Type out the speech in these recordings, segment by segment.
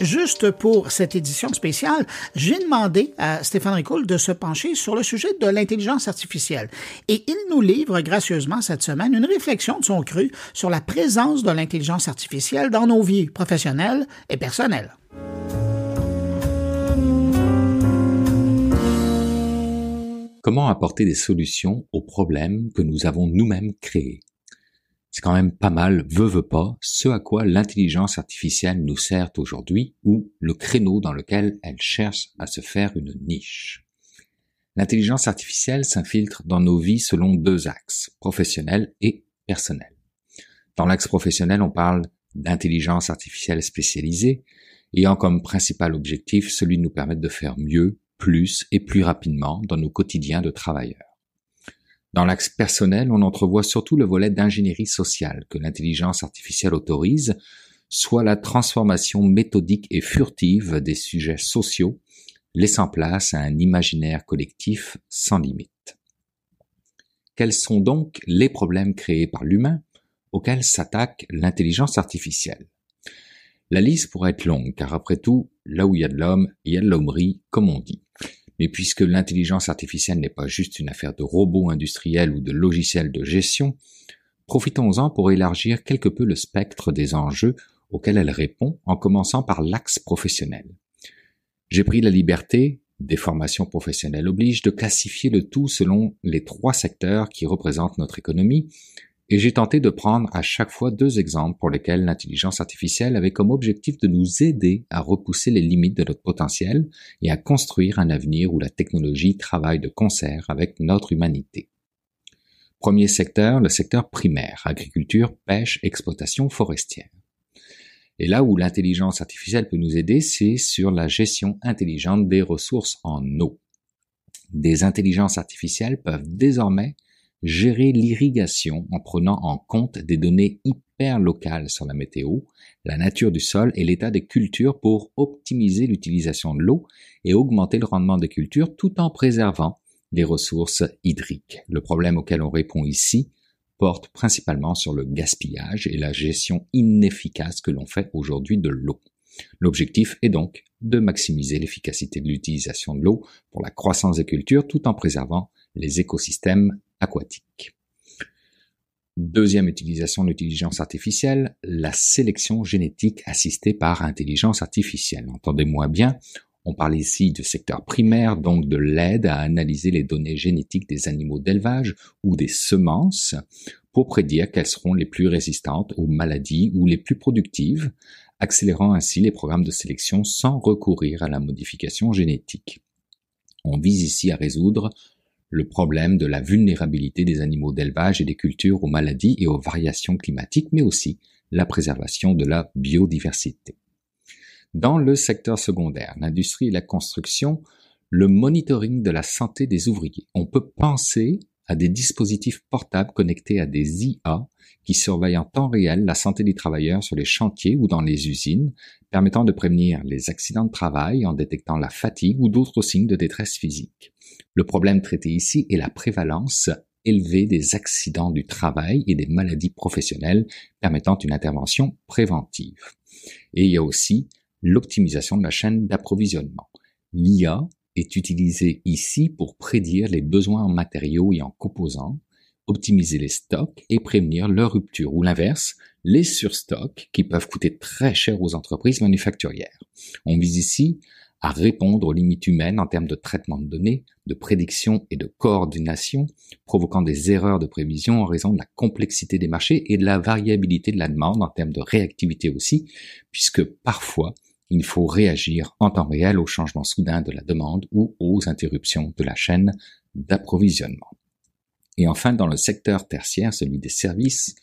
Juste pour cette édition spéciale, j'ai demandé à Stéphane Ricoul de se pencher sur le sujet de l'intelligence artificielle. Et il nous livre gracieusement cette semaine une réflexion de son cru sur la présence de l'intelligence artificielle dans nos vies professionnelles et personnelles. Comment apporter des solutions aux problèmes que nous avons nous-mêmes créés? C'est quand même pas mal, veut veut pas, ce à quoi l'intelligence artificielle nous sert aujourd'hui ou le créneau dans lequel elle cherche à se faire une niche. L'intelligence artificielle s'infiltre dans nos vies selon deux axes, professionnel et personnel. Dans l'axe professionnel, on parle d'intelligence artificielle spécialisée, ayant comme principal objectif celui de nous permettre de faire mieux, plus et plus rapidement dans nos quotidiens de travailleurs. Dans l'axe personnel, on entrevoit surtout le volet d'ingénierie sociale que l'intelligence artificielle autorise, soit la transformation méthodique et furtive des sujets sociaux, laissant place à un imaginaire collectif sans limite. Quels sont donc les problèmes créés par l'humain auxquels s'attaque l'intelligence artificielle? La liste pourrait être longue, car après tout, là où il y a de l'homme, il y a de l'hommerie, comme on dit. Mais puisque l'intelligence artificielle n'est pas juste une affaire de robots industriels ou de logiciels de gestion, profitons-en pour élargir quelque peu le spectre des enjeux auxquels elle répond en commençant par l'axe professionnel. J'ai pris la liberté, des formations professionnelles obligent, de classifier le tout selon les trois secteurs qui représentent notre économie, et j'ai tenté de prendre à chaque fois deux exemples pour lesquels l'intelligence artificielle avait comme objectif de nous aider à repousser les limites de notre potentiel et à construire un avenir où la technologie travaille de concert avec notre humanité. Premier secteur, le secteur primaire, agriculture, pêche, exploitation forestière. Et là où l'intelligence artificielle peut nous aider, c'est sur la gestion intelligente des ressources en eau. Des intelligences artificielles peuvent désormais gérer l'irrigation en prenant en compte des données hyper locales sur la météo, la nature du sol et l'état des cultures pour optimiser l'utilisation de l'eau et augmenter le rendement des cultures tout en préservant les ressources hydriques. Le problème auquel on répond ici porte principalement sur le gaspillage et la gestion inefficace que l'on fait aujourd'hui de l'eau. L'objectif est donc de maximiser l'efficacité de l'utilisation de l'eau pour la croissance des cultures tout en préservant les écosystèmes aquatiques. Deuxième utilisation de l'intelligence artificielle, la sélection génétique assistée par intelligence artificielle. Entendez-moi bien, on parle ici du secteur primaire, donc de l'aide à analyser les données génétiques des animaux d'élevage ou des semences pour prédire quelles seront les plus résistantes aux maladies ou les plus productives, accélérant ainsi les programmes de sélection sans recourir à la modification génétique. On vise ici à résoudre le problème de la vulnérabilité des animaux d'élevage et des cultures aux maladies et aux variations climatiques, mais aussi la préservation de la biodiversité. Dans le secteur secondaire, l'industrie et la construction, le monitoring de la santé des ouvriers. On peut penser à des dispositifs portables connectés à des IA qui surveillent en temps réel la santé des travailleurs sur les chantiers ou dans les usines, permettant de prévenir les accidents de travail en détectant la fatigue ou d'autres signes de détresse physique. Le problème traité ici est la prévalence élevée des accidents du travail et des maladies professionnelles permettant une intervention préventive. Et il y a aussi l'optimisation de la chaîne d'approvisionnement. L'IA est utilisée ici pour prédire les besoins en matériaux et en composants, optimiser les stocks et prévenir leur rupture, ou l'inverse, les surstocks qui peuvent coûter très cher aux entreprises manufacturières. On vise ici à répondre aux limites humaines en termes de traitement de données, de prédiction et de coordination, provoquant des erreurs de prévision en raison de la complexité des marchés et de la variabilité de la demande en termes de réactivité aussi, puisque parfois il faut réagir en temps réel aux changements soudains de la demande ou aux interruptions de la chaîne d'approvisionnement. Et enfin, dans le secteur tertiaire, celui des services,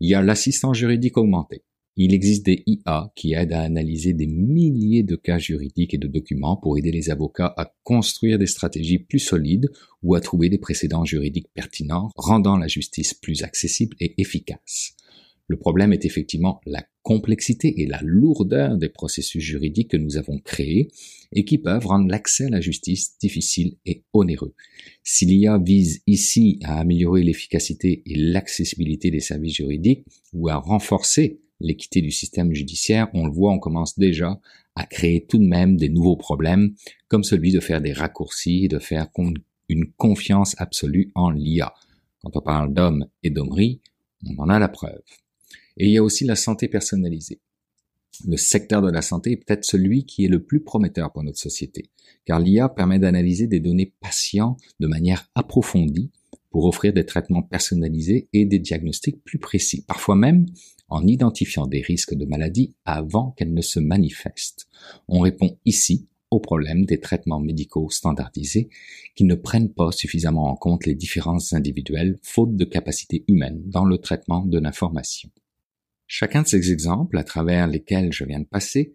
il y a l'assistant juridique augmenté. Il existe des IA qui aident à analyser des milliers de cas juridiques et de documents pour aider les avocats à construire des stratégies plus solides ou à trouver des précédents juridiques pertinents, rendant la justice plus accessible et efficace. Le problème est effectivement la complexité et la lourdeur des processus juridiques que nous avons créés et qui peuvent rendre l'accès à la justice difficile et onéreux. Si l'IA vise ici à améliorer l'efficacité et l'accessibilité des services juridiques ou à renforcer l'équité du système judiciaire, on le voit, on commence déjà à créer tout de même des nouveaux problèmes, comme celui de faire des raccourcis, de faire une confiance absolue en l'IA. Quand on parle d'hommes et d'hommerie, on en a la preuve. Et il y a aussi la santé personnalisée. Le secteur de la santé est peut-être celui qui est le plus prometteur pour notre société, car l'IA permet d'analyser des données patients de manière approfondie pour offrir des traitements personnalisés et des diagnostics plus précis, parfois même en identifiant des risques de maladie avant qu'elles ne se manifestent. On répond ici au problème des traitements médicaux standardisés qui ne prennent pas suffisamment en compte les différences individuelles faute de capacité humaine dans le traitement de l'information. Chacun de ces exemples, à travers lesquels je viens de passer,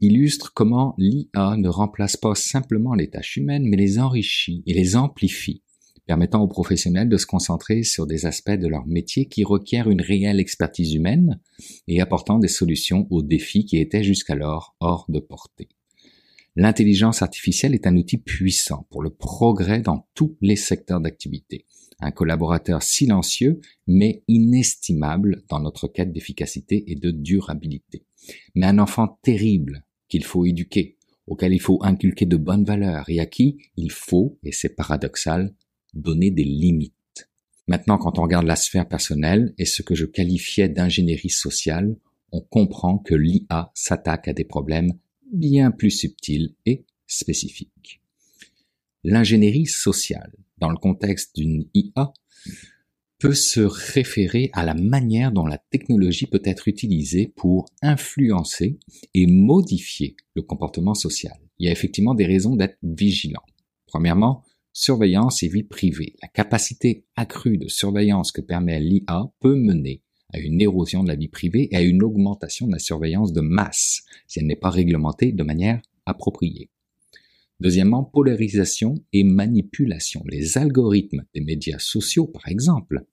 illustre comment l'IA ne remplace pas simplement les tâches humaines, mais les enrichit et les amplifie, permettant aux professionnels de se concentrer sur des aspects de leur métier qui requièrent une réelle expertise humaine et apportant des solutions aux défis qui étaient jusqu'alors hors de portée. L'intelligence artificielle est un outil puissant pour le progrès dans tous les secteurs d'activité un collaborateur silencieux mais inestimable dans notre quête d'efficacité et de durabilité. Mais un enfant terrible qu'il faut éduquer, auquel il faut inculquer de bonnes valeurs et à qui il faut, et c'est paradoxal, donner des limites. Maintenant, quand on regarde la sphère personnelle et ce que je qualifiais d'ingénierie sociale, on comprend que l'IA s'attaque à des problèmes bien plus subtils et spécifiques. L'ingénierie sociale, dans le contexte d'une IA, peut se référer à la manière dont la technologie peut être utilisée pour influencer et modifier le comportement social. Il y a effectivement des raisons d'être vigilant. Premièrement, surveillance et vie privée. La capacité accrue de surveillance que permet l'IA peut mener à une érosion de la vie privée et à une augmentation de la surveillance de masse si elle n'est pas réglementée de manière appropriée. Deuxièmement, polarisation et manipulation. Les algorithmes des médias sociaux, par exemple,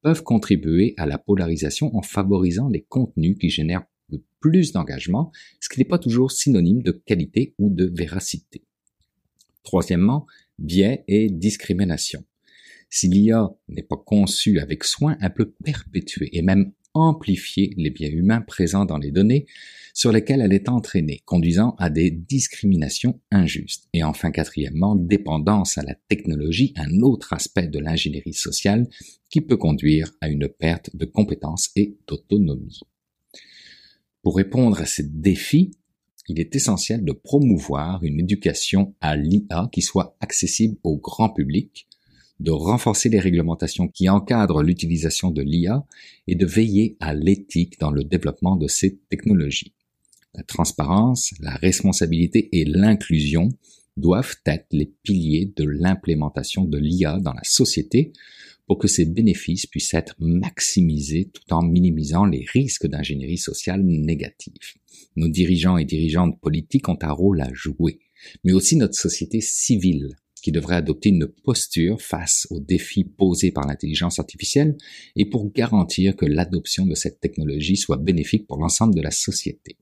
peuvent contribuer à la polarisation en favorisant les contenus qui génèrent plus d'engagement, ce qui n'est pas toujours synonyme de qualité ou de véracité. Troisièmement, biais et discrimination. Si l'IA n'est pas conçue avec soin, elle peut perpétuer et même amplifier les biais humains présents dans les données sur lesquelles elle est entraînée, conduisant à des discriminations injustes. Et enfin, quatrièmement, dépendance à la technologie, un autre aspect de l'ingénierie sociale qui peut conduire à une perte de compétences et d'autonomie. Pour répondre à ces défis, il est essentiel de promouvoir une éducation à l'IA qui soit accessible au grand public, de renforcer les réglementations qui encadrent l'utilisation de l'IA et de veiller à l'éthique dans le développement de ces technologies. La transparence, la responsabilité et l'inclusion doivent être les piliers de l'implémentation de l'IA dans la société pour que ses bénéfices puissent être maximisés tout en minimisant les risques d'ingénierie sociale négative. Nos dirigeants et dirigeantes politiques ont un rôle à jouer, mais aussi notre société civile qui devrait adopter une posture face aux défis posés par l'intelligence artificielle et pour garantir que l'adoption de cette technologie soit bénéfique pour l'ensemble de la société.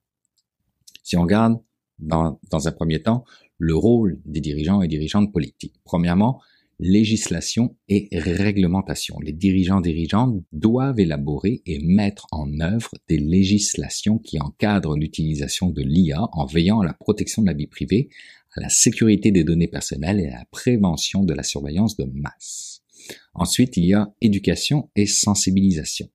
Si on regarde dans un premier temps le rôle des dirigeants et dirigeantes politiques. Premièrement, législation et réglementation. Les dirigeants dirigeantes doivent élaborer et mettre en œuvre des législations qui encadrent l'utilisation de l'IA en veillant à la protection de la vie privée, à la sécurité des données personnelles et à la prévention de la surveillance de masse. Ensuite, il y a éducation et sensibilisation.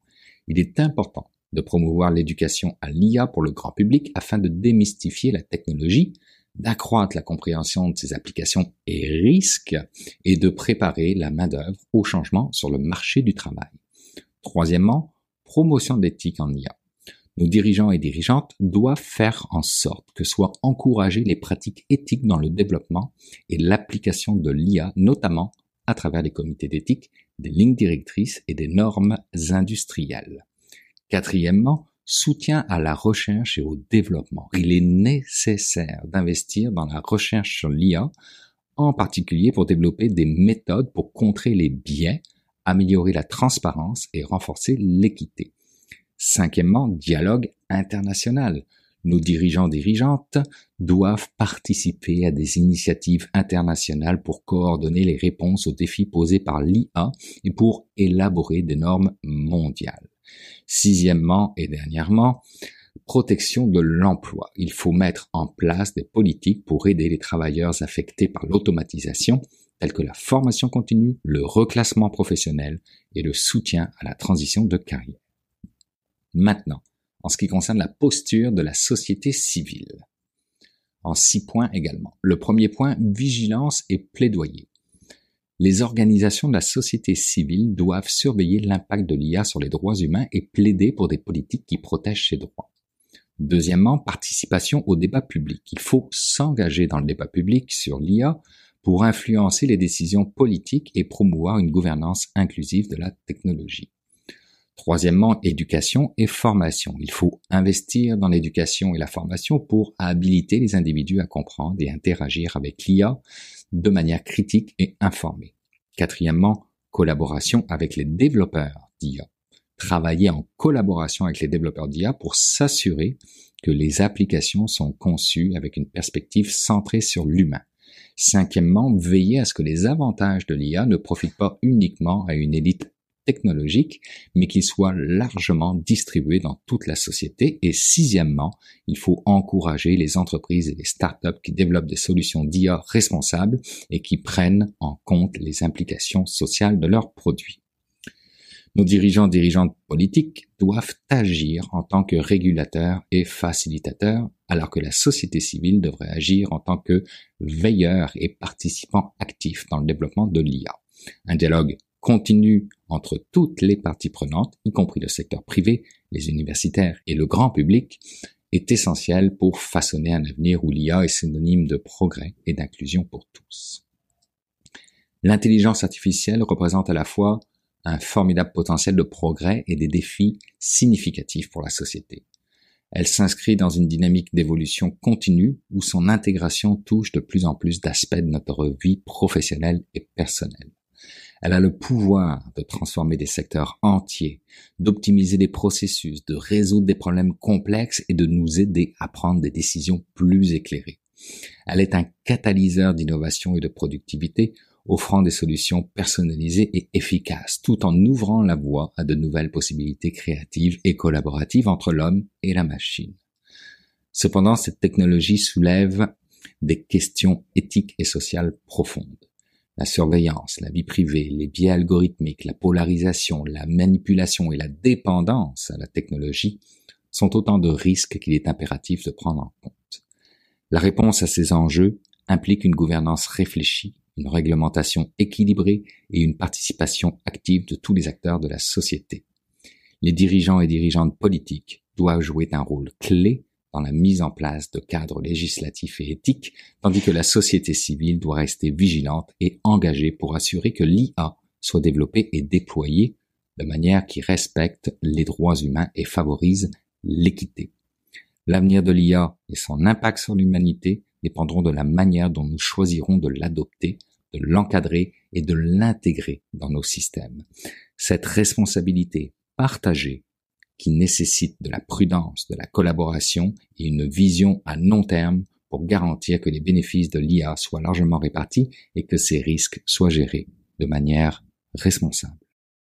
Il est important de promouvoir l'éducation à l'IA pour le grand public afin de démystifier la technologie, d'accroître la compréhension de ses applications et risques et de préparer la main-d'œuvre au changement sur le marché du travail. Troisièmement, promotion d'éthique en IA. Nos dirigeants et dirigeantes doivent faire en sorte que soient encouragées les pratiques éthiques dans le développement et l'application de l'IA, notamment à travers les comités d'éthique, des lignes directrices et des normes industrielles. Quatrièmement, soutien à la recherche et au développement. Il est nécessaire d'investir dans la recherche sur l'IA, en particulier pour développer des méthodes pour contrer les biais, améliorer la transparence et renforcer l'équité. Cinquièmement, dialogue international. Nos dirigeants dirigeantes doivent participer à des initiatives internationales pour coordonner les réponses aux défis posés par l'IA et pour élaborer des normes mondiales. Sixièmement et dernièrement, protection de l'emploi. Il faut mettre en place des politiques pour aider les travailleurs affectés par l'automatisation, telles que la formation continue, le reclassement professionnel et le soutien à la transition de carrière. Maintenant, en ce qui concerne la posture de la société civile. En six points également. Le premier point, vigilance et plaidoyer. Les organisations de la société civile doivent surveiller l'impact de l'IA sur les droits humains et plaider pour des politiques qui protègent ces droits. Deuxièmement, participation au débat public. Il faut s'engager dans le débat public sur l'IA pour influencer les décisions politiques et promouvoir une gouvernance inclusive de la technologie. Troisièmement, éducation et formation. Il faut investir dans l'éducation et la formation pour habiliter les individus à comprendre et interagir avec l'IA de manière critique et informée. Quatrièmement, collaboration avec les développeurs d'IA. Travailler en collaboration avec les développeurs d'IA pour s'assurer que les applications sont conçues avec une perspective centrée sur l'humain. Cinquièmement, veiller à ce que les avantages de l'IA ne profitent pas uniquement à une élite technologique, mais qu'il soit largement distribué dans toute la société. Et sixièmement, il faut encourager les entreprises et les startups qui développent des solutions d'IA responsables et qui prennent en compte les implications sociales de leurs produits. Nos dirigeants dirigeantes politiques doivent agir en tant que régulateurs et facilitateurs, alors que la société civile devrait agir en tant que veilleurs et participants actifs dans le développement de l'IA. Un dialogue continu entre toutes les parties prenantes, y compris le secteur privé, les universitaires et le grand public, est essentiel pour façonner un avenir où l'IA est synonyme de progrès et d'inclusion pour tous. L'intelligence artificielle représente à la fois un formidable potentiel de progrès et des défis significatifs pour la société. Elle s'inscrit dans une dynamique d'évolution continue où son intégration touche de plus en plus d'aspects de notre vie professionnelle et personnelle. Elle a le pouvoir de transformer des secteurs entiers, d'optimiser des processus, de résoudre des problèmes complexes et de nous aider à prendre des décisions plus éclairées. Elle est un catalyseur d'innovation et de productivité, offrant des solutions personnalisées et efficaces, tout en ouvrant la voie à de nouvelles possibilités créatives et collaboratives entre l'homme et la machine. Cependant, cette technologie soulève des questions éthiques et sociales profondes. La surveillance, la vie privée, les biais algorithmiques, la polarisation, la manipulation et la dépendance à la technologie sont autant de risques qu'il est impératif de prendre en compte. La réponse à ces enjeux implique une gouvernance réfléchie, une réglementation équilibrée et une participation active de tous les acteurs de la société. Les dirigeants et dirigeantes politiques doivent jouer un rôle clé dans la mise en place de cadres législatifs et éthiques, tandis que la société civile doit rester vigilante et engagée pour assurer que l'IA soit développée et déployée de manière qui respecte les droits humains et favorise l'équité. L'avenir de l'IA et son impact sur l'humanité dépendront de la manière dont nous choisirons de l'adopter, de l'encadrer et de l'intégrer dans nos systèmes. Cette responsabilité partagée qui nécessite de la prudence, de la collaboration et une vision à long terme pour garantir que les bénéfices de l'IA soient largement répartis et que ces risques soient gérés de manière responsable.